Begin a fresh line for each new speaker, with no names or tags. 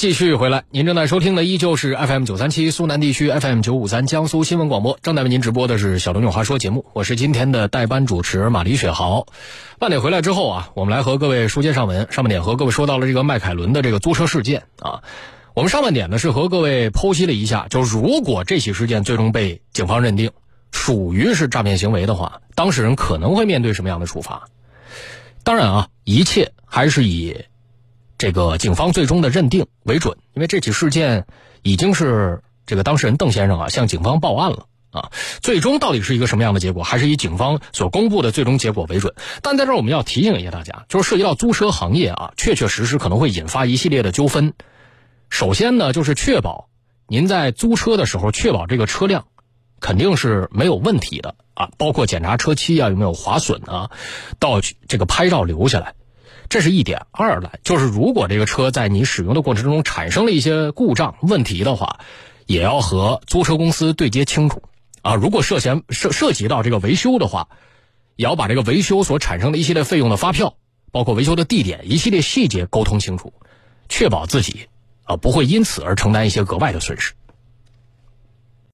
继续回来，您正在收听的依旧是 FM 九三七苏南地区 FM 九五三江苏新闻广播，正在为您直播的是小龙有话说节目，我是今天的代班主持马丽雪豪。半点回来之后啊，我们来和各位书接上文，上半点和各位说到了这个迈凯伦的这个租车事件啊。我们上半点呢是和各位剖析了一下，就如果这起事件最终被警方认定属于是诈骗行为的话，当事人可能会面对什么样的处罚？当然啊，一切还是以。这个警方最终的认定为准，因为这起事件已经是这个当事人邓先生啊向警方报案了啊，最终到底是一个什么样的结果，还是以警方所公布的最终结果为准。但在这儿我们要提醒一下大家，就是涉及到租车行业啊，确确实实可能会引发一系列的纠纷。首先呢，就是确保您在租车的时候，确保这个车辆肯定是没有问题的啊，包括检查车漆啊有没有划损啊，到这个拍照留下来。这是一点，二来就是如果这个车在你使用的过程中产生了一些故障问题的话，也要和租车公司对接清楚啊。如果涉嫌涉涉及到这个维修的话，也要把这个维修所产生的一系列费用的发票，包括维修的地点一系列细节沟通清楚，确保自己啊不会因此而承担一些额外的损失。